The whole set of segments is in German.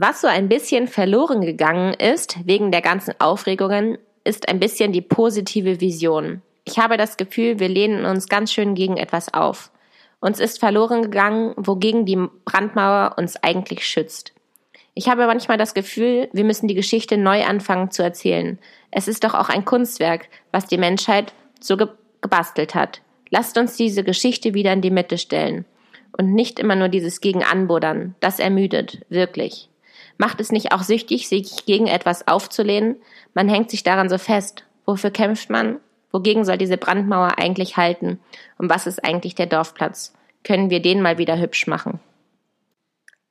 Was so ein bisschen verloren gegangen ist wegen der ganzen Aufregungen, ist ein bisschen die positive Vision. Ich habe das Gefühl, wir lehnen uns ganz schön gegen etwas auf. Uns ist verloren gegangen, wogegen die Brandmauer uns eigentlich schützt. Ich habe manchmal das Gefühl, wir müssen die Geschichte neu anfangen zu erzählen. Es ist doch auch ein Kunstwerk, was die Menschheit so ge gebastelt hat. Lasst uns diese Geschichte wieder in die Mitte stellen. Und nicht immer nur dieses Gegenanbuddern. Das ermüdet, wirklich. Macht es nicht auch süchtig, sich gegen etwas aufzulehnen? Man hängt sich daran so fest. Wofür kämpft man? Wogegen soll diese Brandmauer eigentlich halten? Und was ist eigentlich der Dorfplatz? Können wir den mal wieder hübsch machen?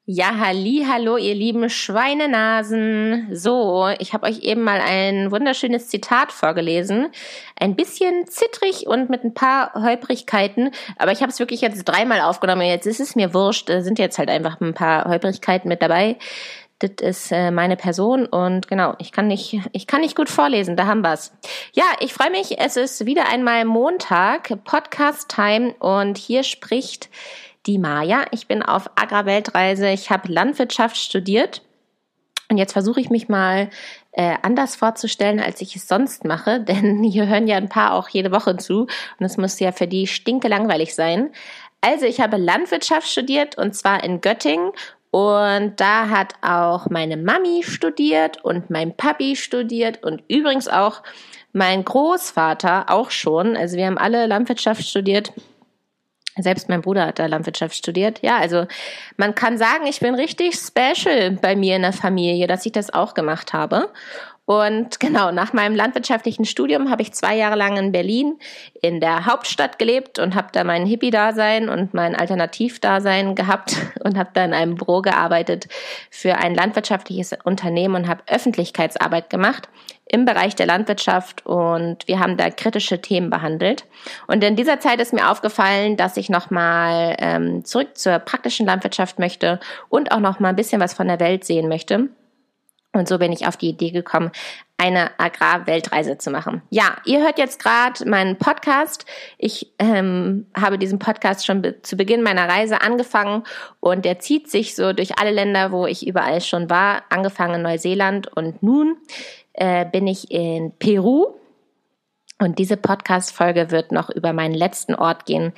Ja, halli, hallo, ihr lieben Schweinenasen. So, ich habe euch eben mal ein wunderschönes Zitat vorgelesen. Ein bisschen zittrig und mit ein paar Holprigkeiten, aber ich habe es wirklich jetzt dreimal aufgenommen. Jetzt ist es mir wurscht, da sind jetzt halt einfach ein paar Holprigkeiten mit dabei. Das ist äh, meine Person und genau, ich kann nicht, ich kann nicht gut vorlesen, da haben wir's. Ja, ich freue mich, es ist wieder einmal Montag, Podcast Time und hier spricht die Maja. Ich bin auf Agrarweltreise. Ich habe Landwirtschaft studiert. Und jetzt versuche ich mich mal äh, anders vorzustellen, als ich es sonst mache, denn hier hören ja ein paar auch jede Woche zu und es muss ja für die stinke langweilig sein. Also ich habe Landwirtschaft studiert und zwar in Göttingen und da hat auch meine Mami studiert und mein Papi studiert und übrigens auch mein Großvater auch schon. Also wir haben alle Landwirtschaft studiert selbst mein Bruder hat da Landwirtschaft studiert. Ja, also man kann sagen, ich bin richtig special bei mir in der Familie, dass ich das auch gemacht habe. Und genau, nach meinem landwirtschaftlichen Studium habe ich zwei Jahre lang in Berlin in der Hauptstadt gelebt und habe da mein Hippie-Dasein und mein Alternativ-Dasein gehabt und habe da in einem Büro gearbeitet für ein landwirtschaftliches Unternehmen und habe Öffentlichkeitsarbeit gemacht im Bereich der Landwirtschaft und wir haben da kritische Themen behandelt. Und in dieser Zeit ist mir aufgefallen, dass ich nochmal ähm, zurück zur praktischen Landwirtschaft möchte und auch nochmal ein bisschen was von der Welt sehen möchte. Und so bin ich auf die Idee gekommen, eine Agrarweltreise zu machen. Ja, ihr hört jetzt gerade meinen Podcast. Ich ähm, habe diesen Podcast schon be zu Beginn meiner Reise angefangen und der zieht sich so durch alle Länder, wo ich überall schon war, angefangen in Neuseeland und nun äh, bin ich in Peru und diese Podcast-Folge wird noch über meinen letzten Ort gehen,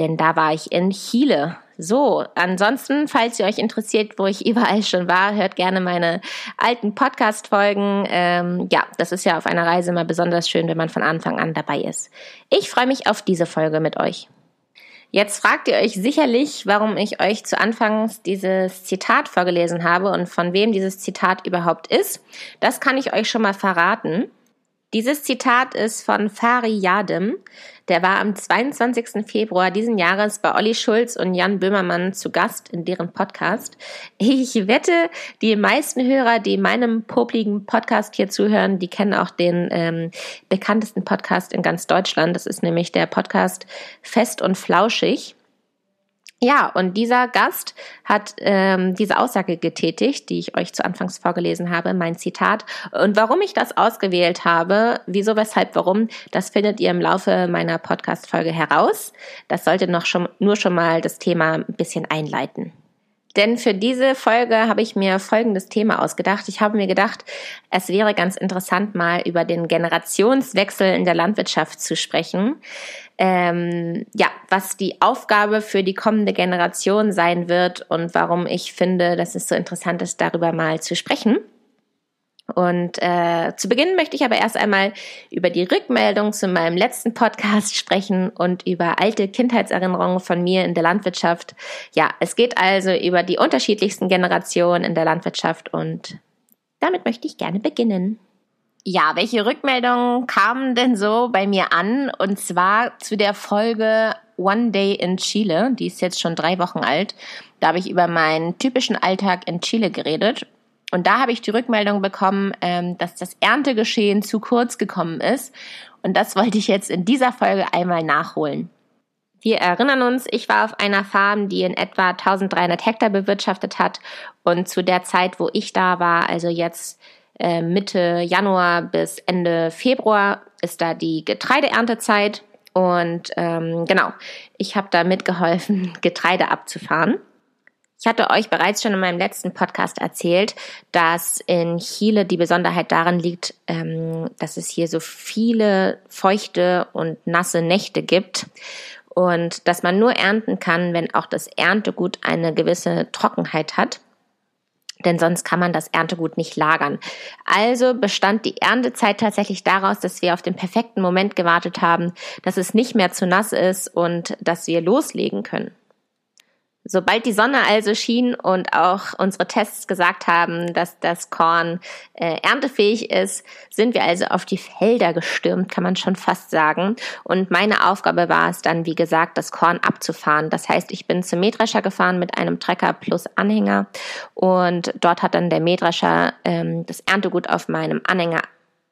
denn da war ich in Chile. So, ansonsten, falls ihr euch interessiert, wo ich überall schon war, hört gerne meine alten Podcast-Folgen. Ähm, ja, das ist ja auf einer Reise immer besonders schön, wenn man von Anfang an dabei ist. Ich freue mich auf diese Folge mit euch. Jetzt fragt ihr euch sicherlich, warum ich euch zu Anfangs dieses Zitat vorgelesen habe und von wem dieses Zitat überhaupt ist. Das kann ich euch schon mal verraten. Dieses Zitat ist von Fari Yadim. Der war am 22. Februar diesen Jahres bei Olli Schulz und Jan Böhmermann zu Gast in deren Podcast. Ich wette, die meisten Hörer, die meinem popligen Podcast hier zuhören, die kennen auch den ähm, bekanntesten Podcast in ganz Deutschland. Das ist nämlich der Podcast Fest und Flauschig. Ja, und dieser Gast hat ähm, diese Aussage getätigt, die ich euch zu Anfangs vorgelesen habe, mein Zitat. Und warum ich das ausgewählt habe, wieso, weshalb, warum, das findet ihr im Laufe meiner Podcast-Folge heraus. Das sollte noch schon, nur schon mal das Thema ein bisschen einleiten. Denn für diese Folge habe ich mir folgendes Thema ausgedacht. Ich habe mir gedacht, es wäre ganz interessant, mal über den Generationswechsel in der Landwirtschaft zu sprechen. Ähm, ja, was die Aufgabe für die kommende Generation sein wird und warum ich finde, dass es so interessant ist, darüber mal zu sprechen. Und äh, zu Beginn möchte ich aber erst einmal über die Rückmeldung zu meinem letzten Podcast sprechen und über alte Kindheitserinnerungen von mir in der Landwirtschaft. Ja, es geht also über die unterschiedlichsten Generationen in der Landwirtschaft und damit möchte ich gerne beginnen. Ja, welche Rückmeldungen kamen denn so bei mir an? Und zwar zu der Folge One Day in Chile. Die ist jetzt schon drei Wochen alt. Da habe ich über meinen typischen Alltag in Chile geredet und da habe ich die Rückmeldung bekommen, ähm, dass das Erntegeschehen zu kurz gekommen ist. Und das wollte ich jetzt in dieser Folge einmal nachholen. Wir erinnern uns, ich war auf einer Farm, die in etwa 1300 Hektar bewirtschaftet hat. Und zu der Zeit, wo ich da war, also jetzt äh, Mitte Januar bis Ende Februar, ist da die Getreideerntezeit. Und ähm, genau, ich habe da mitgeholfen, Getreide abzufahren. Ich hatte euch bereits schon in meinem letzten Podcast erzählt, dass in Chile die Besonderheit darin liegt, ähm, dass es hier so viele feuchte und nasse Nächte gibt und dass man nur ernten kann, wenn auch das Erntegut eine gewisse Trockenheit hat. Denn sonst kann man das Erntegut nicht lagern. Also bestand die Erntezeit tatsächlich daraus, dass wir auf den perfekten Moment gewartet haben, dass es nicht mehr zu nass ist und dass wir loslegen können. Sobald die Sonne also schien und auch unsere Tests gesagt haben, dass das Korn äh, erntefähig ist, sind wir also auf die Felder gestürmt, kann man schon fast sagen. Und meine Aufgabe war es dann, wie gesagt, das Korn abzufahren. Das heißt, ich bin zum Mähdrescher gefahren mit einem Trecker plus Anhänger und dort hat dann der Mähdrescher ähm, das Erntegut auf meinem Anhänger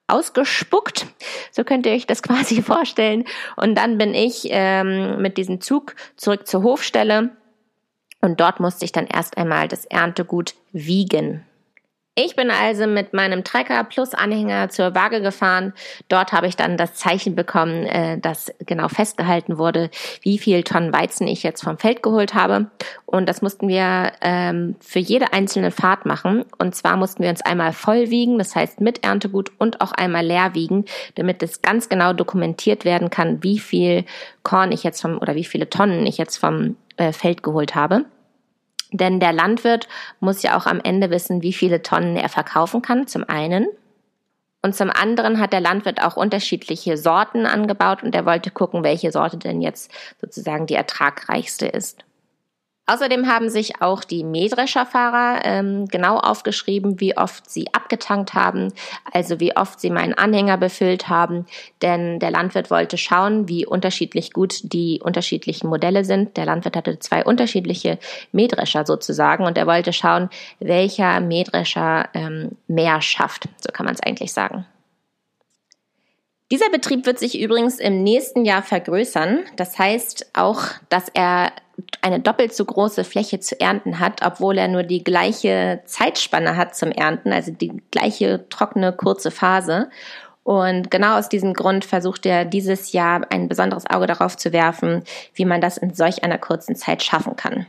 ausgespuckt. So könnt ihr euch das quasi vorstellen. Und dann bin ich ähm, mit diesem Zug zurück zur Hofstelle und dort musste ich dann erst einmal das Erntegut wiegen. Ich bin also mit meinem Trecker plus Anhänger zur Waage gefahren. Dort habe ich dann das Zeichen bekommen, äh, dass genau festgehalten wurde, wie viel Tonnen Weizen ich jetzt vom Feld geholt habe. Und das mussten wir ähm, für jede einzelne Fahrt machen. Und zwar mussten wir uns einmal voll wiegen, das heißt mit Erntegut und auch einmal leer wiegen, damit es ganz genau dokumentiert werden kann, wie viel Korn ich jetzt vom oder wie viele Tonnen ich jetzt vom äh, Feld geholt habe. Denn der Landwirt muss ja auch am Ende wissen, wie viele Tonnen er verkaufen kann, zum einen. Und zum anderen hat der Landwirt auch unterschiedliche Sorten angebaut und er wollte gucken, welche Sorte denn jetzt sozusagen die ertragreichste ist. Außerdem haben sich auch die Mähdrescherfahrer ähm, genau aufgeschrieben, wie oft sie abgetankt haben, also wie oft sie meinen Anhänger befüllt haben, denn der Landwirt wollte schauen, wie unterschiedlich gut die unterschiedlichen Modelle sind. Der Landwirt hatte zwei unterschiedliche Mähdrescher sozusagen und er wollte schauen, welcher Mähdrescher ähm, mehr schafft, so kann man es eigentlich sagen. Dieser Betrieb wird sich übrigens im nächsten Jahr vergrößern. Das heißt auch, dass er eine doppelt so große Fläche zu ernten hat, obwohl er nur die gleiche Zeitspanne hat zum Ernten, also die gleiche trockene kurze Phase. Und genau aus diesem Grund versucht er dieses Jahr ein besonderes Auge darauf zu werfen, wie man das in solch einer kurzen Zeit schaffen kann.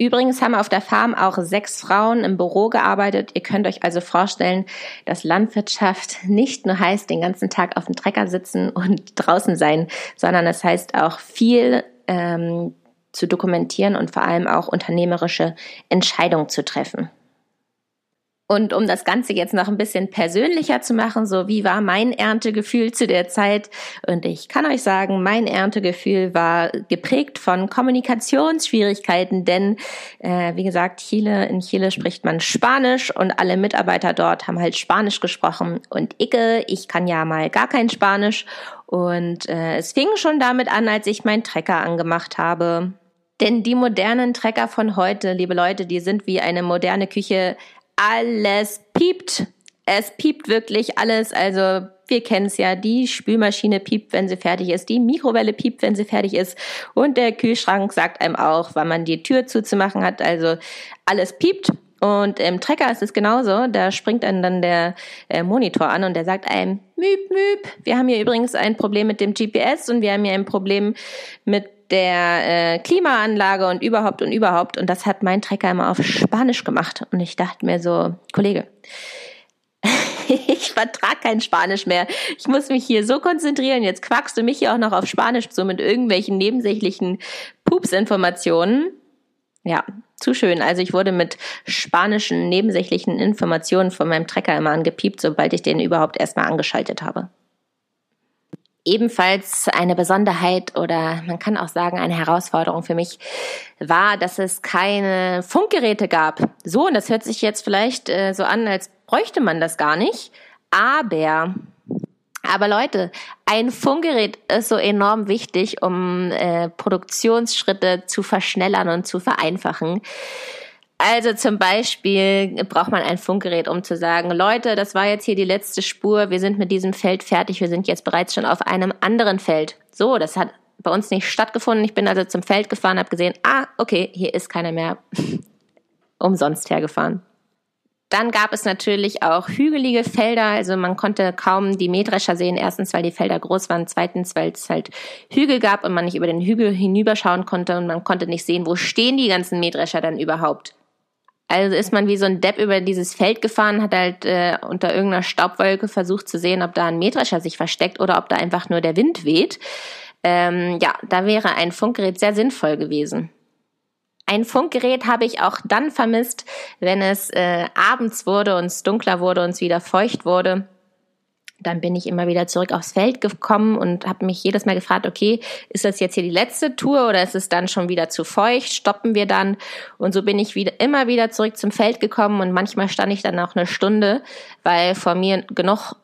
Übrigens haben auf der Farm auch sechs Frauen im Büro gearbeitet. Ihr könnt euch also vorstellen, dass Landwirtschaft nicht nur heißt, den ganzen Tag auf dem Trecker sitzen und draußen sein, sondern es heißt auch viel ähm, zu dokumentieren und vor allem auch unternehmerische Entscheidungen zu treffen. Und um das Ganze jetzt noch ein bisschen persönlicher zu machen, so wie war mein Erntegefühl zu der Zeit? Und ich kann euch sagen, mein Erntegefühl war geprägt von Kommunikationsschwierigkeiten, denn äh, wie gesagt, Chile, in Chile spricht man Spanisch und alle Mitarbeiter dort haben halt Spanisch gesprochen. Und Icke, ich kann ja mal gar kein Spanisch. Und äh, es fing schon damit an, als ich meinen Trecker angemacht habe. Denn die modernen Trecker von heute, liebe Leute, die sind wie eine moderne Küche alles piept. Es piept wirklich alles. Also wir kennen es ja, die Spülmaschine piept, wenn sie fertig ist, die Mikrowelle piept, wenn sie fertig ist und der Kühlschrank sagt einem auch, wann man die Tür zuzumachen hat. Also alles piept. Und im Trecker ist es genauso. Da springt dann dann der äh, Monitor an und der sagt einem, müb, müb. Wir haben hier übrigens ein Problem mit dem GPS und wir haben hier ein Problem mit der äh, Klimaanlage und überhaupt und überhaupt. Und das hat mein Trecker immer auf Spanisch gemacht. Und ich dachte mir so, Kollege, ich vertrag kein Spanisch mehr. Ich muss mich hier so konzentrieren. Jetzt quackst du mich hier auch noch auf Spanisch zu mit irgendwelchen nebensächlichen Pupsinformationen. Ja, zu schön. Also ich wurde mit spanischen nebensächlichen Informationen von meinem Trecker immer angepiept, sobald ich den überhaupt erstmal angeschaltet habe ebenfalls eine Besonderheit oder man kann auch sagen eine Herausforderung für mich war, dass es keine Funkgeräte gab. So, und das hört sich jetzt vielleicht äh, so an, als bräuchte man das gar nicht. Aber, aber Leute, ein Funkgerät ist so enorm wichtig, um äh, Produktionsschritte zu verschnellern und zu vereinfachen. Also zum Beispiel braucht man ein Funkgerät, um zu sagen, Leute, das war jetzt hier die letzte Spur, wir sind mit diesem Feld fertig, wir sind jetzt bereits schon auf einem anderen Feld. So, das hat bei uns nicht stattgefunden. Ich bin also zum Feld gefahren, habe gesehen, ah, okay, hier ist keiner mehr umsonst hergefahren. Dann gab es natürlich auch hügelige Felder, also man konnte kaum die Mähdrescher sehen. Erstens, weil die Felder groß waren, zweitens, weil es halt Hügel gab und man nicht über den Hügel hinüberschauen konnte und man konnte nicht sehen, wo stehen die ganzen Mähdrescher dann überhaupt. Also ist man wie so ein Depp über dieses Feld gefahren, hat halt äh, unter irgendeiner Staubwolke versucht zu sehen, ob da ein Mähdrescher sich versteckt oder ob da einfach nur der Wind weht. Ähm, ja, da wäre ein Funkgerät sehr sinnvoll gewesen. Ein Funkgerät habe ich auch dann vermisst, wenn es äh, abends wurde und es dunkler wurde und es wieder feucht wurde. Dann bin ich immer wieder zurück aufs Feld gekommen und habe mich jedes Mal gefragt, okay, ist das jetzt hier die letzte Tour oder ist es dann schon wieder zu feucht? Stoppen wir dann? Und so bin ich wieder, immer wieder zurück zum Feld gekommen und manchmal stand ich dann auch eine Stunde, weil vor mir genug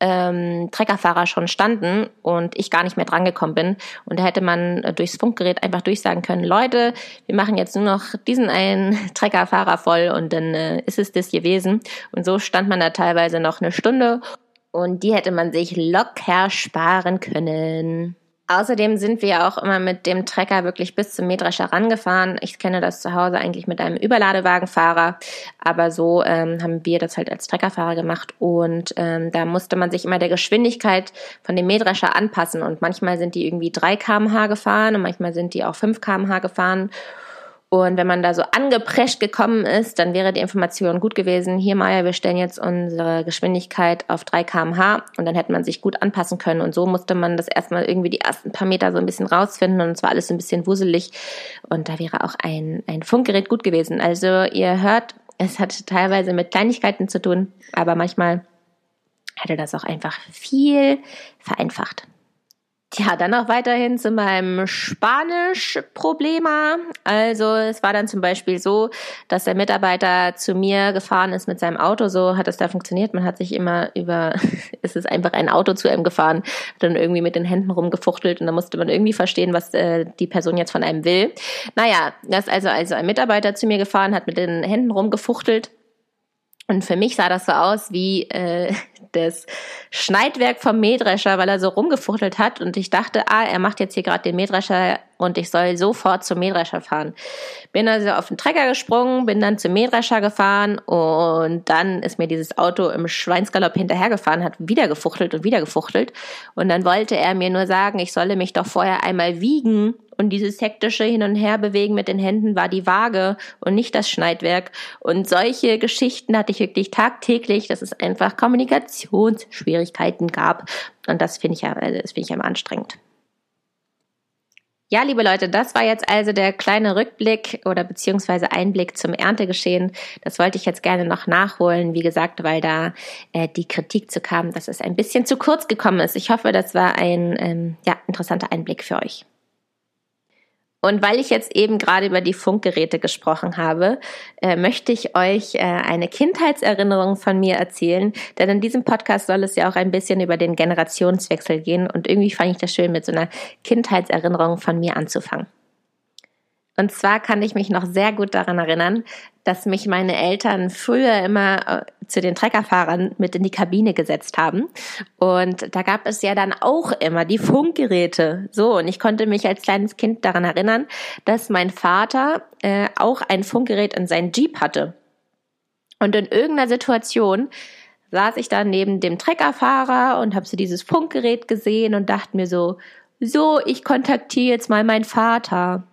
ähm, Treckerfahrer schon standen und ich gar nicht mehr drangekommen bin. Und da hätte man äh, durchs Funkgerät einfach durchsagen können, Leute, wir machen jetzt nur noch diesen einen Treckerfahrer voll und dann äh, ist es das gewesen. Und so stand man da teilweise noch eine Stunde und die hätte man sich locker sparen können. Außerdem sind wir auch immer mit dem Trecker wirklich bis zum Mähdrescher rangefahren. Ich kenne das zu Hause eigentlich mit einem Überladewagenfahrer, aber so ähm, haben wir das halt als Treckerfahrer gemacht und ähm, da musste man sich immer der Geschwindigkeit von dem Mähdrescher anpassen und manchmal sind die irgendwie 3 kmh gefahren und manchmal sind die auch 5 kmh gefahren und wenn man da so angeprescht gekommen ist, dann wäre die Information gut gewesen. Hier, Maya, wir stellen jetzt unsere Geschwindigkeit auf 3 kmh und dann hätte man sich gut anpassen können. Und so musste man das erstmal irgendwie die ersten paar Meter so ein bisschen rausfinden und es war alles so ein bisschen wuselig. Und da wäre auch ein, ein Funkgerät gut gewesen. Also ihr hört, es hat teilweise mit Kleinigkeiten zu tun, aber manchmal hätte das auch einfach viel vereinfacht. Ja, dann noch weiterhin zu meinem Spanisch-Problema. Also es war dann zum Beispiel so, dass der Mitarbeiter zu mir gefahren ist mit seinem Auto. So hat es da funktioniert. Man hat sich immer über, es ist einfach ein Auto zu einem gefahren, hat dann irgendwie mit den Händen rumgefuchtelt und dann musste man irgendwie verstehen, was äh, die Person jetzt von einem will. Naja, das ist also, also ein Mitarbeiter zu mir gefahren, hat mit den Händen rumgefuchtelt und für mich sah das so aus wie äh, das Schneidwerk vom Mähdrescher, weil er so rumgefuchtelt hat. Und ich dachte, ah, er macht jetzt hier gerade den Mähdrescher und ich soll sofort zum Mähdrescher fahren. Bin also auf den Trecker gesprungen, bin dann zum Mähdrescher gefahren und dann ist mir dieses Auto im Schweinsgalopp hinterhergefahren, hat wieder gefuchtelt und wieder gefuchtelt. Und dann wollte er mir nur sagen, ich solle mich doch vorher einmal wiegen und dieses hektische Hin- und Herbewegen mit den Händen war die Waage und nicht das Schneidwerk. Und solche Geschichten hatte ich wirklich tagtäglich, dass es einfach Kommunikationsschwierigkeiten gab. Und das finde ich ja, das finde ich ja anstrengend. Ja, liebe Leute, das war jetzt also der kleine Rückblick oder beziehungsweise Einblick zum Erntegeschehen. Das wollte ich jetzt gerne noch nachholen, wie gesagt, weil da äh, die Kritik zu kam, dass es ein bisschen zu kurz gekommen ist. Ich hoffe, das war ein ähm, ja, interessanter Einblick für euch. Und weil ich jetzt eben gerade über die Funkgeräte gesprochen habe, äh, möchte ich euch äh, eine Kindheitserinnerung von mir erzählen. Denn in diesem Podcast soll es ja auch ein bisschen über den Generationswechsel gehen. Und irgendwie fand ich das schön, mit so einer Kindheitserinnerung von mir anzufangen. Und zwar kann ich mich noch sehr gut daran erinnern, dass mich meine Eltern früher immer äh, zu den Treckerfahrern mit in die Kabine gesetzt haben. Und da gab es ja dann auch immer die Funkgeräte. So, und ich konnte mich als kleines Kind daran erinnern, dass mein Vater äh, auch ein Funkgerät in seinem Jeep hatte. Und in irgendeiner Situation saß ich da neben dem Treckerfahrer und habe so dieses Funkgerät gesehen und dachte mir so, so, ich kontaktiere jetzt mal meinen Vater.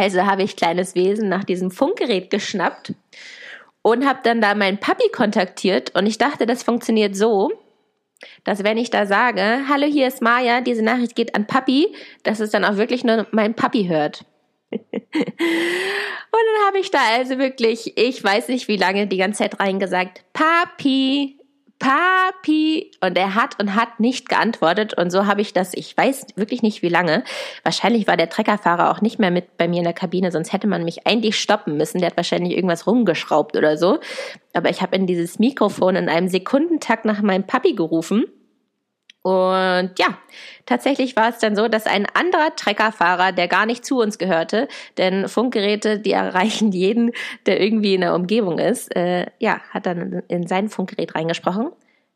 Also habe ich kleines Wesen nach diesem Funkgerät geschnappt und habe dann da meinen Papi kontaktiert und ich dachte, das funktioniert so, dass wenn ich da sage, hallo, hier ist Maya, diese Nachricht geht an Papi, dass es dann auch wirklich nur mein Papi hört. und dann habe ich da also wirklich, ich weiß nicht wie lange, die ganze Zeit reingesagt, Papi, Papi. Und er hat und hat nicht geantwortet. Und so habe ich das, ich weiß wirklich nicht wie lange. Wahrscheinlich war der Treckerfahrer auch nicht mehr mit bei mir in der Kabine, sonst hätte man mich eigentlich stoppen müssen. Der hat wahrscheinlich irgendwas rumgeschraubt oder so. Aber ich habe in dieses Mikrofon in einem Sekundentakt nach meinem Papi gerufen. Und ja, tatsächlich war es dann so, dass ein anderer Treckerfahrer, der gar nicht zu uns gehörte, denn Funkgeräte, die erreichen jeden, der irgendwie in der Umgebung ist, äh, ja, hat dann in sein Funkgerät reingesprochen.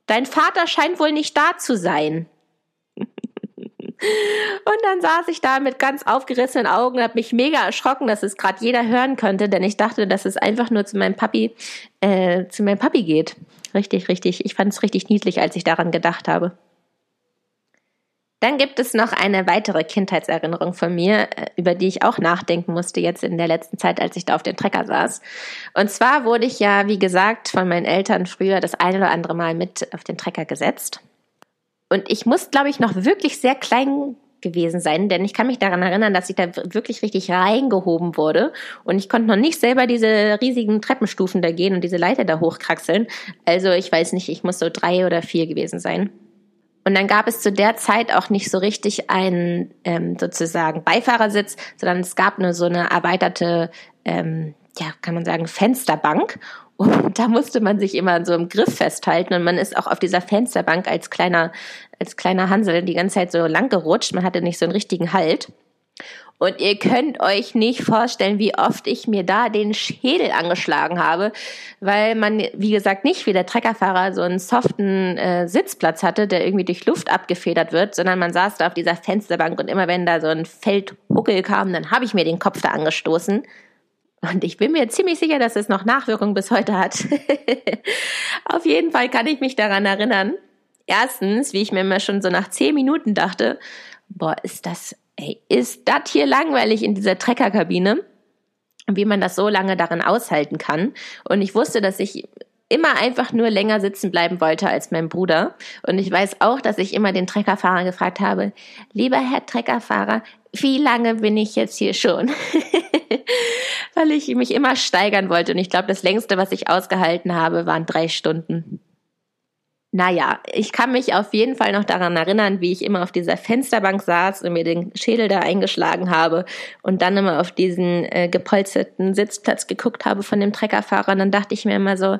Dein Vater scheint wohl nicht da zu sein. Und dann saß ich da mit ganz aufgerissenen Augen, habe mich mega erschrocken, dass es gerade jeder hören könnte, denn ich dachte, dass es einfach nur zu meinem Papi, äh, zu meinem Papi geht. Richtig, richtig. Ich fand es richtig niedlich, als ich daran gedacht habe. Dann gibt es noch eine weitere Kindheitserinnerung von mir, äh, über die ich auch nachdenken musste jetzt in der letzten Zeit, als ich da auf dem Trecker saß. Und zwar wurde ich ja, wie gesagt, von meinen Eltern früher das eine oder andere Mal mit auf den Trecker gesetzt. Und ich muss, glaube ich, noch wirklich sehr klein gewesen sein, denn ich kann mich daran erinnern, dass ich da wirklich richtig reingehoben wurde und ich konnte noch nicht selber diese riesigen Treppenstufen da gehen und diese Leiter da hochkraxeln. Also ich weiß nicht, ich muss so drei oder vier gewesen sein. Und dann gab es zu der Zeit auch nicht so richtig einen ähm, sozusagen Beifahrersitz, sondern es gab nur so eine erweiterte, ähm, ja, kann man sagen, Fensterbank. Und da musste man sich immer so einem Griff festhalten und man ist auch auf dieser Fensterbank als kleiner, als kleiner Hansel die ganze Zeit so lang gerutscht. Man hatte nicht so einen richtigen Halt. Und ihr könnt euch nicht vorstellen, wie oft ich mir da den Schädel angeschlagen habe, weil man, wie gesagt, nicht wie der Treckerfahrer so einen soften äh, Sitzplatz hatte, der irgendwie durch Luft abgefedert wird, sondern man saß da auf dieser Fensterbank und immer wenn da so ein Feldhuckel kam, dann habe ich mir den Kopf da angestoßen. Und ich bin mir ziemlich sicher, dass es noch Nachwirkungen bis heute hat. auf jeden Fall kann ich mich daran erinnern. Erstens, wie ich mir immer schon so nach zehn Minuten dachte, boah, ist das ey, ist das hier langweilig in dieser Treckerkabine? Wie man das so lange darin aushalten kann. Und ich wusste, dass ich immer einfach nur länger sitzen bleiben wollte als mein Bruder. Und ich weiß auch, dass ich immer den Treckerfahrer gefragt habe, lieber Herr Treckerfahrer, wie lange bin ich jetzt hier schon? Weil ich mich immer steigern wollte. Und ich glaube, das längste, was ich ausgehalten habe, waren drei Stunden. Naja, ich kann mich auf jeden Fall noch daran erinnern, wie ich immer auf dieser Fensterbank saß und mir den Schädel da eingeschlagen habe und dann immer auf diesen äh, gepolsterten Sitzplatz geguckt habe von dem Treckerfahrer. Und dann dachte ich mir immer so,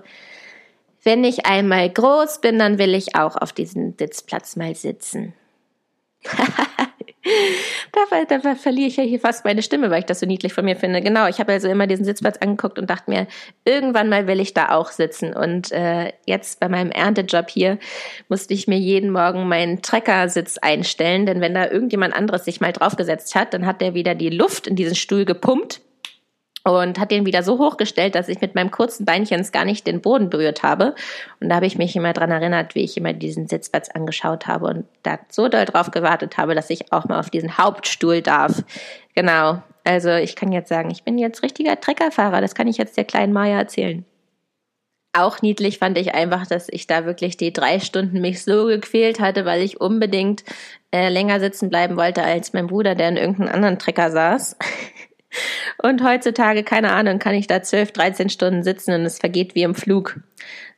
wenn ich einmal groß bin, dann will ich auch auf diesen Sitzplatz mal sitzen. da, da, verliere ich ja hier fast meine Stimme, weil ich das so niedlich von mir finde. Genau, ich habe also immer diesen Sitzplatz angeguckt und dachte mir, irgendwann mal will ich da auch sitzen. Und äh, jetzt bei meinem Erntejob hier musste ich mir jeden Morgen meinen Treckersitz einstellen, denn wenn da irgendjemand anderes sich mal draufgesetzt hat, dann hat der wieder die Luft in diesen Stuhl gepumpt und hat den wieder so hochgestellt, dass ich mit meinem kurzen Beinchen gar nicht den Boden berührt habe. Und da habe ich mich immer dran erinnert, wie ich immer diesen Sitzplatz angeschaut habe und da so doll drauf gewartet habe, dass ich auch mal auf diesen Hauptstuhl darf. Genau. Also ich kann jetzt sagen, ich bin jetzt richtiger Treckerfahrer. Das kann ich jetzt der kleinen Maya erzählen. Auch niedlich fand ich einfach, dass ich da wirklich die drei Stunden mich so gequält hatte, weil ich unbedingt äh, länger sitzen bleiben wollte als mein Bruder, der in irgendeinem anderen Trecker saß. Und heutzutage, keine Ahnung, kann ich da 12, 13 Stunden sitzen und es vergeht wie im Flug.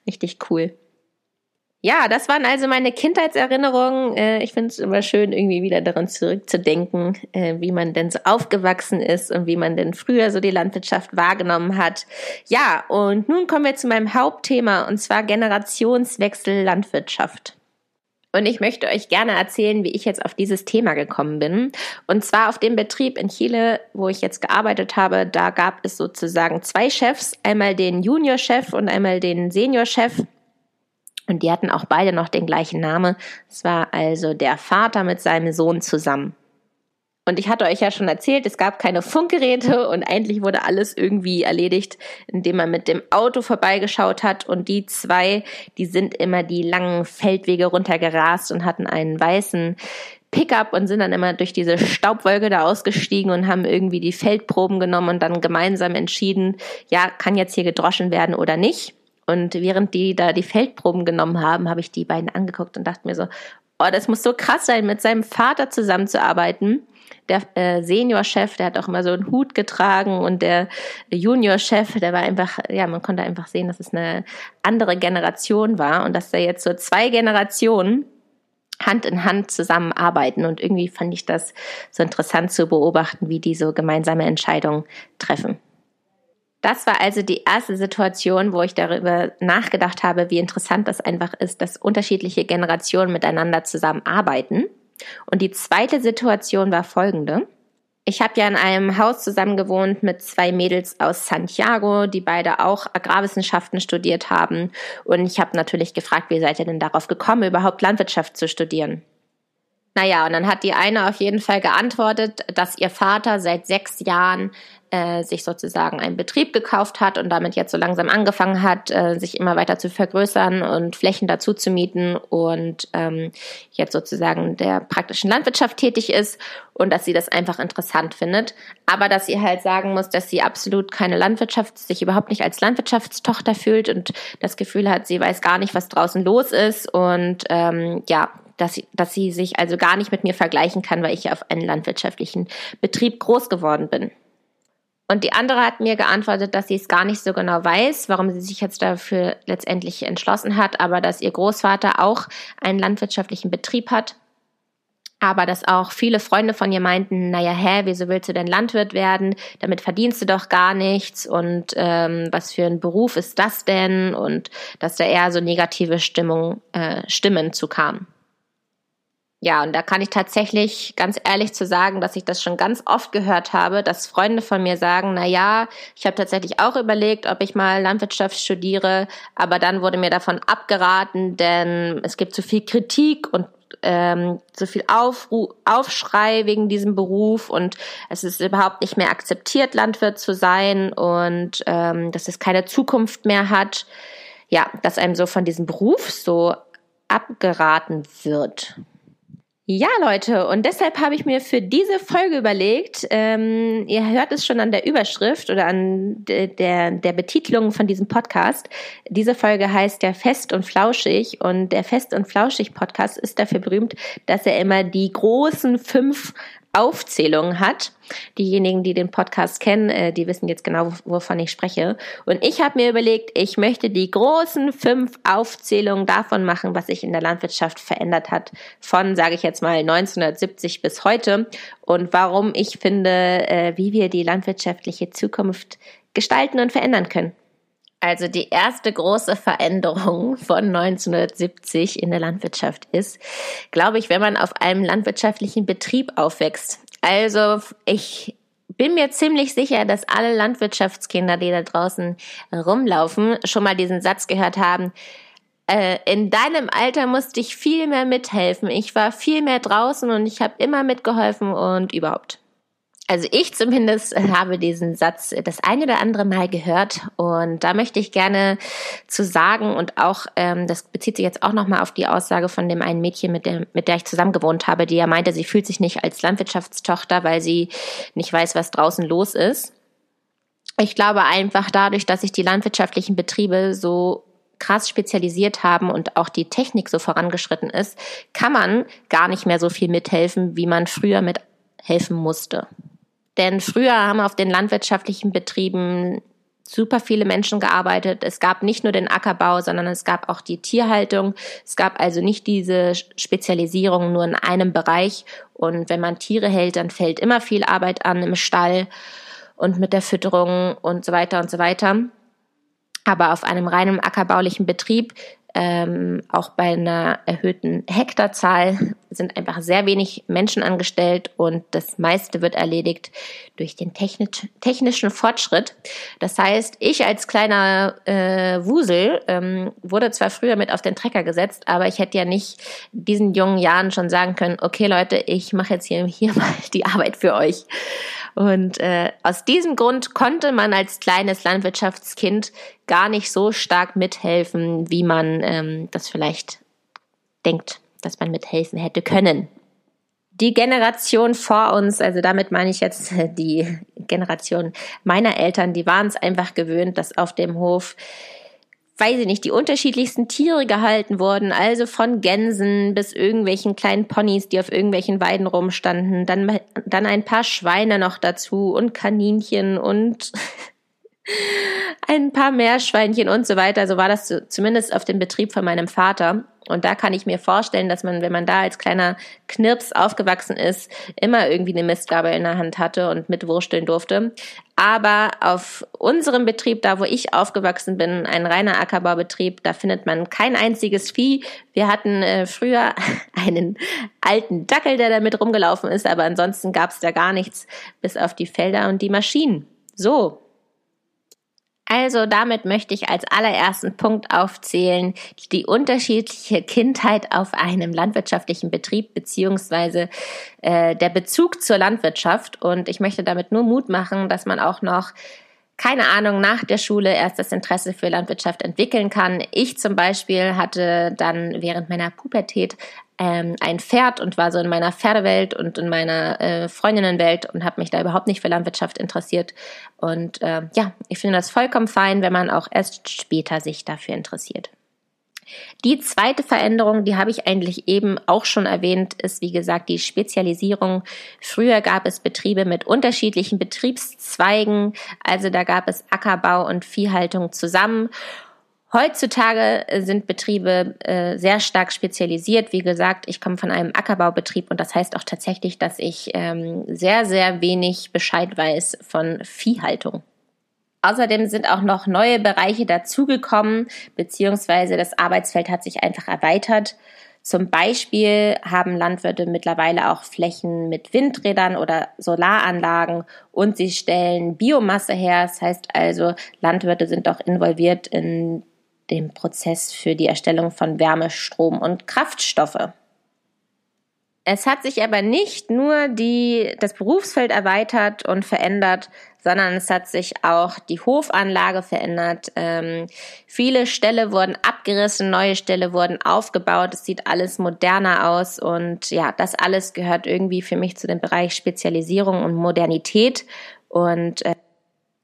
Richtig cool. Ja, das waren also meine Kindheitserinnerungen. Äh, ich finde es immer schön, irgendwie wieder daran zurückzudenken, äh, wie man denn so aufgewachsen ist und wie man denn früher so die Landwirtschaft wahrgenommen hat. Ja, und nun kommen wir zu meinem Hauptthema und zwar Generationswechsel Landwirtschaft. Und ich möchte euch gerne erzählen, wie ich jetzt auf dieses Thema gekommen bin. Und zwar auf dem Betrieb in Chile, wo ich jetzt gearbeitet habe, da gab es sozusagen zwei Chefs, einmal den Juniorchef und einmal den Seniorchef. Und die hatten auch beide noch den gleichen Namen. Es war also der Vater mit seinem Sohn zusammen. Und ich hatte euch ja schon erzählt, es gab keine Funkgeräte und eigentlich wurde alles irgendwie erledigt, indem man mit dem Auto vorbeigeschaut hat. Und die zwei, die sind immer die langen Feldwege runtergerast und hatten einen weißen Pickup und sind dann immer durch diese Staubwolke da ausgestiegen und haben irgendwie die Feldproben genommen und dann gemeinsam entschieden, ja, kann jetzt hier gedroschen werden oder nicht. Und während die da die Feldproben genommen haben, habe ich die beiden angeguckt und dachte mir so, oh, das muss so krass sein, mit seinem Vater zusammenzuarbeiten der äh, Seniorchef, der hat auch immer so einen Hut getragen und der Juniorchef, der war einfach, ja, man konnte einfach sehen, dass es eine andere Generation war und dass da jetzt so zwei Generationen Hand in Hand zusammenarbeiten und irgendwie fand ich das so interessant zu beobachten, wie die so gemeinsame Entscheidungen treffen. Das war also die erste Situation, wo ich darüber nachgedacht habe, wie interessant das einfach ist, dass unterschiedliche Generationen miteinander zusammenarbeiten. Und die zweite Situation war folgende. Ich habe ja in einem Haus zusammen gewohnt mit zwei Mädels aus Santiago, die beide auch Agrarwissenschaften studiert haben. Und ich habe natürlich gefragt, wie seid ihr denn darauf gekommen, überhaupt Landwirtschaft zu studieren? Naja, und dann hat die eine auf jeden Fall geantwortet, dass ihr Vater seit sechs Jahren äh, sich sozusagen einen Betrieb gekauft hat und damit jetzt so langsam angefangen hat, äh, sich immer weiter zu vergrößern und Flächen dazu zu mieten und ähm, jetzt sozusagen der praktischen Landwirtschaft tätig ist und dass sie das einfach interessant findet. Aber dass sie halt sagen muss, dass sie absolut keine Landwirtschaft, sich überhaupt nicht als Landwirtschaftstochter fühlt und das Gefühl hat, sie weiß gar nicht, was draußen los ist und ähm, ja, dass sie, dass sie sich also gar nicht mit mir vergleichen kann, weil ich auf einen landwirtschaftlichen Betrieb groß geworden bin. Und die andere hat mir geantwortet, dass sie es gar nicht so genau weiß, warum sie sich jetzt dafür letztendlich entschlossen hat, aber dass ihr Großvater auch einen landwirtschaftlichen Betrieb hat. Aber dass auch viele Freunde von ihr meinten, naja, hä, wieso willst du denn Landwirt werden? Damit verdienst du doch gar nichts und ähm, was für ein Beruf ist das denn? Und dass da eher so negative Stimmung, äh, Stimmen zu kamen. Ja, und da kann ich tatsächlich ganz ehrlich zu sagen, dass ich das schon ganz oft gehört habe, dass Freunde von mir sagen, na ja, ich habe tatsächlich auch überlegt, ob ich mal Landwirtschaft studiere, aber dann wurde mir davon abgeraten, denn es gibt zu viel Kritik und ähm, so viel Aufru Aufschrei wegen diesem Beruf und es ist überhaupt nicht mehr akzeptiert, Landwirt zu sein und ähm, dass es keine Zukunft mehr hat. Ja, dass einem so von diesem Beruf so abgeraten wird. Ja, Leute, und deshalb habe ich mir für diese Folge überlegt, ähm, ihr hört es schon an der Überschrift oder an de, der, der Betitelung von diesem Podcast. Diese Folge heißt der Fest und Flauschig und der Fest und Flauschig Podcast ist dafür berühmt, dass er immer die großen fünf Aufzählungen hat. Diejenigen, die den Podcast kennen, äh, die wissen jetzt genau, wovon ich spreche. Und ich habe mir überlegt, ich möchte die großen fünf Aufzählungen davon machen, was sich in der Landwirtschaft verändert hat, von, sage ich jetzt mal, 1970 bis heute und warum ich finde, äh, wie wir die landwirtschaftliche Zukunft gestalten und verändern können. Also die erste große Veränderung von 1970 in der Landwirtschaft ist, glaube ich, wenn man auf einem landwirtschaftlichen Betrieb aufwächst. Also ich bin mir ziemlich sicher, dass alle Landwirtschaftskinder, die da draußen rumlaufen, schon mal diesen Satz gehört haben. Äh, in deinem Alter musste ich viel mehr mithelfen. Ich war viel mehr draußen und ich habe immer mitgeholfen und überhaupt. Also ich zumindest habe diesen Satz das eine oder andere Mal gehört und da möchte ich gerne zu sagen und auch, ähm, das bezieht sich jetzt auch nochmal auf die Aussage von dem einen Mädchen, mit der, mit der ich zusammen gewohnt habe, die ja meinte, sie fühlt sich nicht als Landwirtschaftstochter, weil sie nicht weiß, was draußen los ist. Ich glaube einfach dadurch, dass sich die landwirtschaftlichen Betriebe so krass spezialisiert haben und auch die Technik so vorangeschritten ist, kann man gar nicht mehr so viel mithelfen, wie man früher mithelfen musste. Denn früher haben auf den landwirtschaftlichen Betrieben super viele Menschen gearbeitet. Es gab nicht nur den Ackerbau, sondern es gab auch die Tierhaltung. Es gab also nicht diese Spezialisierung nur in einem Bereich. Und wenn man Tiere hält, dann fällt immer viel Arbeit an im Stall und mit der Fütterung und so weiter und so weiter. Aber auf einem reinen ackerbaulichen Betrieb ähm, auch bei einer erhöhten Hektarzahl sind einfach sehr wenig Menschen angestellt und das meiste wird erledigt durch den technisch, technischen Fortschritt. Das heißt, ich als kleiner äh, Wusel ähm, wurde zwar früher mit auf den Trecker gesetzt, aber ich hätte ja nicht diesen jungen Jahren schon sagen können, okay Leute, ich mache jetzt hier, hier mal die Arbeit für euch. Und äh, aus diesem Grund konnte man als kleines Landwirtschaftskind gar nicht so stark mithelfen, wie man ähm, das vielleicht denkt, dass man mithelfen hätte können. Die Generation vor uns, also damit meine ich jetzt die Generation meiner Eltern, die waren es einfach gewöhnt, dass auf dem Hof weiß ich nicht, die unterschiedlichsten Tiere gehalten wurden, also von Gänsen bis irgendwelchen kleinen Ponys, die auf irgendwelchen Weiden rumstanden, dann, dann ein paar Schweine noch dazu und Kaninchen und ein paar Meerschweinchen und so weiter. So war das zumindest auf dem Betrieb von meinem Vater. Und da kann ich mir vorstellen, dass man, wenn man da als kleiner Knirps aufgewachsen ist, immer irgendwie eine Mistgabel in der Hand hatte und mitwursteln durfte. Aber auf unserem Betrieb, da wo ich aufgewachsen bin, ein reiner Ackerbaubetrieb, da findet man kein einziges Vieh. Wir hatten äh, früher einen alten Dackel, der da mit rumgelaufen ist, aber ansonsten gab es da gar nichts, bis auf die Felder und die Maschinen. So, Also damit möchte ich als allerersten Punkt aufzählen, die unterschiedliche Kindheit auf einem landwirtschaftlichen Betrieb beziehungsweise äh, der Bezug zur Landwirtschaft. Und ich möchte damit nur Mut machen, dass man auch noch keine Ahnung, nach der Schule erst das Interesse für Landwirtschaft entwickeln kann. Ich zum Beispiel hatte dann während meiner Pubertät ähm, ein Pferd und war so in meiner Pferdewelt und in meiner äh, Freundinnenwelt und habe mich da überhaupt nicht für Landwirtschaft interessiert. Und äh, ja, ich finde das vollkommen fein, wenn man auch erst später sich dafür interessiert. Die zweite Veränderung, die habe ich eigentlich eben auch schon erwähnt, ist wie gesagt die Spezialisierung. Früher gab es Betriebe mit unterschiedlichen Betriebszweigen, also da gab es Ackerbau und Viehhaltung zusammen. Heutzutage sind Betriebe äh, sehr stark spezialisiert. Wie gesagt, ich komme von einem Ackerbaubetrieb und das heißt auch tatsächlich, dass ich ähm, sehr, sehr wenig Bescheid weiß von Viehhaltung. Außerdem sind auch noch neue Bereiche dazugekommen, beziehungsweise das Arbeitsfeld hat sich einfach erweitert. Zum Beispiel haben Landwirte mittlerweile auch Flächen mit Windrädern oder Solaranlagen und sie stellen Biomasse her. Das heißt also, Landwirte sind auch involviert in dem Prozess für die Erstellung von Wärme, Strom und Kraftstoffe. Es hat sich aber nicht nur die, das Berufsfeld erweitert und verändert, sondern es hat sich auch die Hofanlage verändert. Ähm, viele Ställe wurden abgerissen, neue Ställe wurden aufgebaut. Es sieht alles moderner aus und ja, das alles gehört irgendwie für mich zu dem Bereich Spezialisierung und Modernität und äh,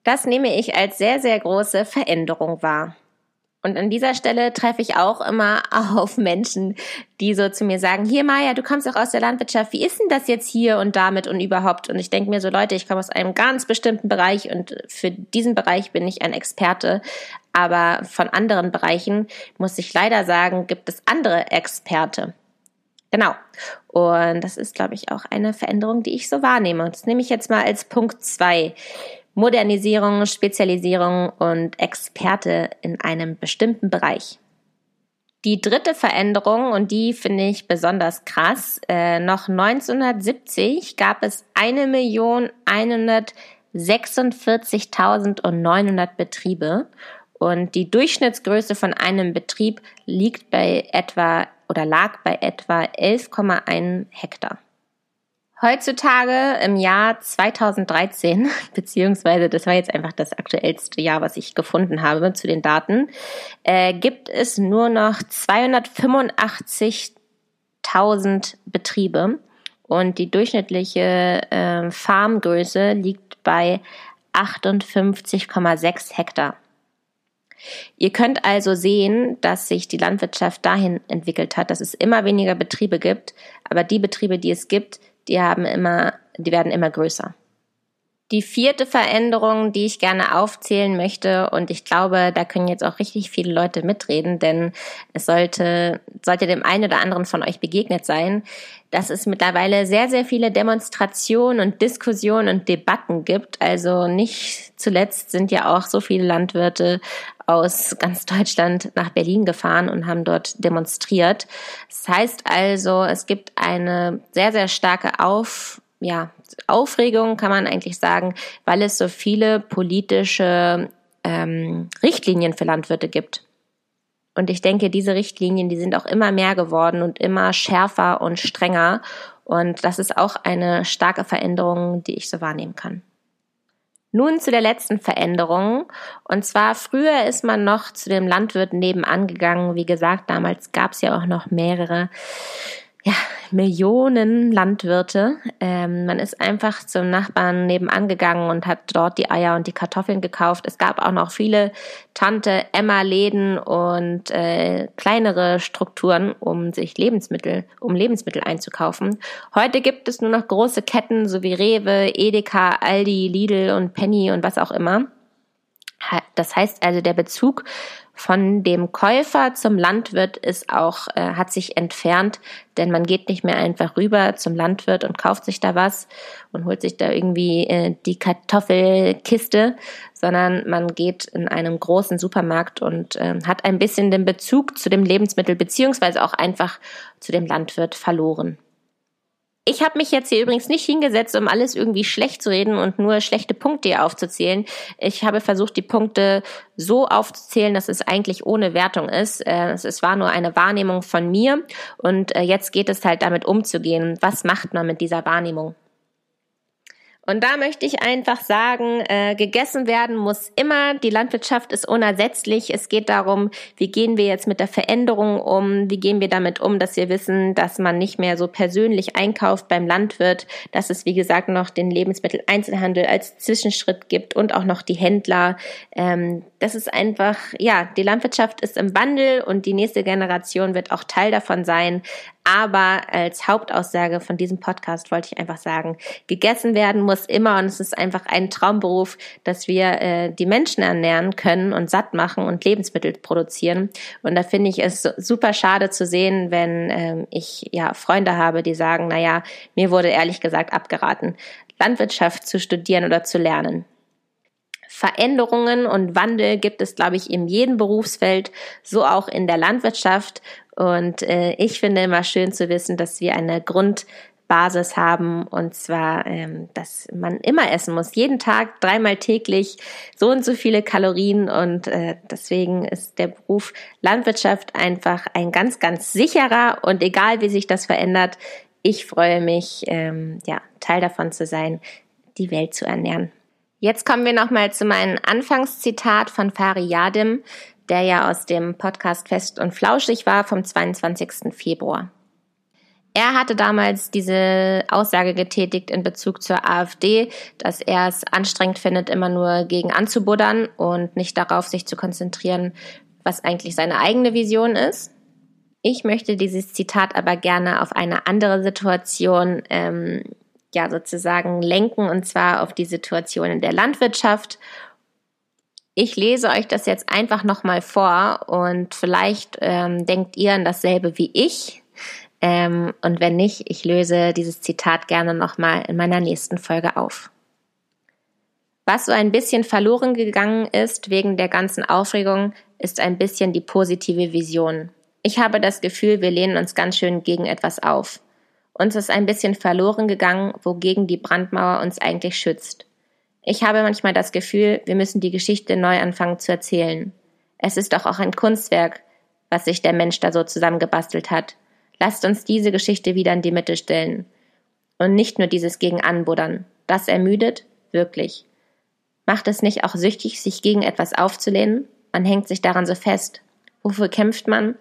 das nehme ich als sehr, sehr große Veränderung wahr. Und an dieser Stelle treffe ich auch immer auf Menschen, die so zu mir sagen, hier Maja, du kommst auch aus der Landwirtschaft, wie ist denn das jetzt hier und damit und überhaupt? Und ich denke mir so, Leute, ich komme aus einem ganz bestimmten Bereich und für diesen Bereich bin ich ein Experte. Aber von anderen Bereichen muss ich leider sagen, gibt es andere Experte. Genau. Und das ist, glaube ich, auch eine Veränderung, die ich so wahrnehme. Und das nehme ich jetzt mal als Punkt zwei. Modernisierung, Spezialisierung und Experte in einem bestimmten Bereich. Die dritte Veränderung, und die finde ich besonders krass, äh, noch 1970 gab es 1.146.900 Betriebe und die Durchschnittsgröße von einem Betrieb liegt bei etwa oder lag bei etwa 11,1 Hektar. Heutzutage im Jahr 2013, beziehungsweise das war jetzt einfach das aktuellste Jahr, was ich gefunden habe zu den Daten, äh, gibt es nur noch 285.000 Betriebe und die durchschnittliche äh, Farmgröße liegt bei 58,6 Hektar. Ihr könnt also sehen, dass sich die Landwirtschaft dahin entwickelt hat, dass es immer weniger Betriebe gibt, aber die Betriebe, die es gibt, die haben immer, die werden immer größer. Die vierte Veränderung, die ich gerne aufzählen möchte, und ich glaube, da können jetzt auch richtig viele Leute mitreden, denn es sollte, sollte dem einen oder anderen von euch begegnet sein, dass es mittlerweile sehr, sehr viele Demonstrationen und Diskussionen und Debatten gibt. Also nicht zuletzt sind ja auch so viele Landwirte aus ganz Deutschland nach Berlin gefahren und haben dort demonstriert. Das heißt also, es gibt eine sehr, sehr starke Auf, ja, Aufregung, kann man eigentlich sagen, weil es so viele politische ähm, Richtlinien für Landwirte gibt. Und ich denke, diese Richtlinien, die sind auch immer mehr geworden und immer schärfer und strenger. Und das ist auch eine starke Veränderung, die ich so wahrnehmen kann. Nun zu der letzten Veränderung. Und zwar früher ist man noch zu dem Landwirt nebenan gegangen. Wie gesagt, damals gab es ja auch noch mehrere ja, Millionen Landwirte. Ähm, man ist einfach zum Nachbarn nebenan gegangen und hat dort die Eier und die Kartoffeln gekauft. Es gab auch noch viele Tante Emma Läden und äh, kleinere Strukturen, um sich Lebensmittel, um Lebensmittel einzukaufen. Heute gibt es nur noch große Ketten, so wie Rewe, Edeka, Aldi, Lidl und Penny und was auch immer. Das heißt also, der Bezug von dem Käufer zum Landwirt ist auch, äh, hat sich entfernt, denn man geht nicht mehr einfach rüber zum Landwirt und kauft sich da was und holt sich da irgendwie äh, die Kartoffelkiste, sondern man geht in einem großen Supermarkt und äh, hat ein bisschen den Bezug zu dem Lebensmittel beziehungsweise auch einfach zu dem Landwirt verloren. Ich habe mich jetzt hier übrigens nicht hingesetzt, um alles irgendwie schlecht zu reden und nur schlechte Punkte aufzuzählen. Ich habe versucht, die Punkte so aufzuzählen, dass es eigentlich ohne Wertung ist. Äh, es war nur eine Wahrnehmung von mir und äh, jetzt geht es halt damit umzugehen. Was macht man mit dieser Wahrnehmung? Und da möchte ich einfach sagen, äh, gegessen werden muss immer. Die Landwirtschaft ist unersetzlich. Es geht darum, wie gehen wir jetzt mit der Veränderung um? Wie gehen wir damit um, dass wir wissen, dass man nicht mehr so persönlich einkauft beim Landwirt, dass es, wie gesagt, noch den Lebensmitteleinzelhandel als Zwischenschritt gibt und auch noch die Händler. Ähm, das ist einfach, ja, die Landwirtschaft ist im Wandel und die nächste Generation wird auch Teil davon sein. Aber als Hauptaussage von diesem Podcast wollte ich einfach sagen, gegessen werden muss immer und es ist einfach ein Traumberuf, dass wir äh, die Menschen ernähren können und satt machen und Lebensmittel produzieren. Und da finde ich es super schade zu sehen, wenn ähm, ich ja Freunde habe, die sagen, na ja, mir wurde ehrlich gesagt abgeraten, Landwirtschaft zu studieren oder zu lernen. Veränderungen und Wandel gibt es, glaube ich, in jedem Berufsfeld, so auch in der Landwirtschaft. Und äh, ich finde immer schön zu wissen, dass wir eine Grundbasis haben. Und zwar, ähm, dass man immer essen muss, jeden Tag, dreimal täglich, so und so viele Kalorien. Und äh, deswegen ist der Beruf Landwirtschaft einfach ein ganz, ganz sicherer. Und egal wie sich das verändert, ich freue mich, ähm, ja, Teil davon zu sein, die Welt zu ernähren. Jetzt kommen wir nochmal zu meinem Anfangszitat von Fari Yadim der ja aus dem Podcast Fest und Flauschig war vom 22. Februar. Er hatte damals diese Aussage getätigt in Bezug zur AfD, dass er es anstrengend findet, immer nur gegen anzubuddern und nicht darauf sich zu konzentrieren, was eigentlich seine eigene Vision ist. Ich möchte dieses Zitat aber gerne auf eine andere Situation ähm, ja sozusagen lenken und zwar auf die Situation in der Landwirtschaft ich lese euch das jetzt einfach nochmal vor und vielleicht ähm, denkt ihr an dasselbe wie ich. Ähm, und wenn nicht, ich löse dieses Zitat gerne nochmal in meiner nächsten Folge auf. Was so ein bisschen verloren gegangen ist wegen der ganzen Aufregung, ist ein bisschen die positive Vision. Ich habe das Gefühl, wir lehnen uns ganz schön gegen etwas auf. Uns ist ein bisschen verloren gegangen, wogegen die Brandmauer uns eigentlich schützt. Ich habe manchmal das Gefühl, wir müssen die Geschichte neu anfangen zu erzählen. Es ist doch auch ein Kunstwerk, was sich der Mensch da so zusammengebastelt hat. Lasst uns diese Geschichte wieder in die Mitte stellen. Und nicht nur dieses gegen Anbuddern. Das ermüdet, wirklich. Macht es nicht auch süchtig, sich gegen etwas aufzulehnen? Man hängt sich daran so fest. Wofür kämpft man?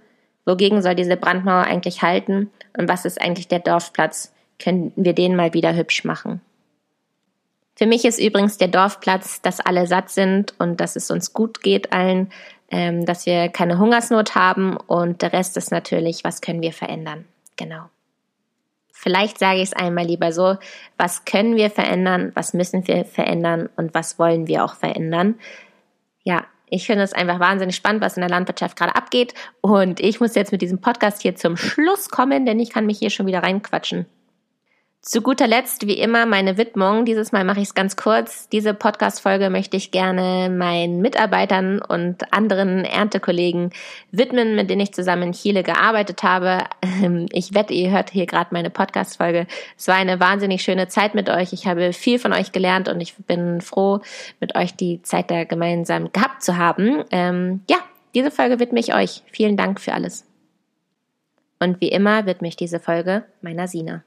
Wogegen soll diese Brandmauer eigentlich halten? Und was ist eigentlich der Dorfplatz? Können wir den mal wieder hübsch machen? Für mich ist übrigens der Dorfplatz, dass alle satt sind und dass es uns gut geht allen, ähm, dass wir keine Hungersnot haben und der Rest ist natürlich, was können wir verändern. Genau. Vielleicht sage ich es einmal lieber so, was können wir verändern, was müssen wir verändern und was wollen wir auch verändern. Ja, ich finde es einfach wahnsinnig spannend, was in der Landwirtschaft gerade abgeht. Und ich muss jetzt mit diesem Podcast hier zum Schluss kommen, denn ich kann mich hier schon wieder reinquatschen. Zu guter Letzt, wie immer, meine Widmung. Dieses Mal mache ich es ganz kurz. Diese Podcast-Folge möchte ich gerne meinen Mitarbeitern und anderen Erntekollegen widmen, mit denen ich zusammen in Chile gearbeitet habe. Ähm, ich wette, ihr hört hier gerade meine Podcast-Folge. Es war eine wahnsinnig schöne Zeit mit euch. Ich habe viel von euch gelernt und ich bin froh, mit euch die Zeit da gemeinsam gehabt zu haben. Ähm, ja, diese Folge widme ich euch. Vielen Dank für alles. Und wie immer widme ich diese Folge meiner Sina.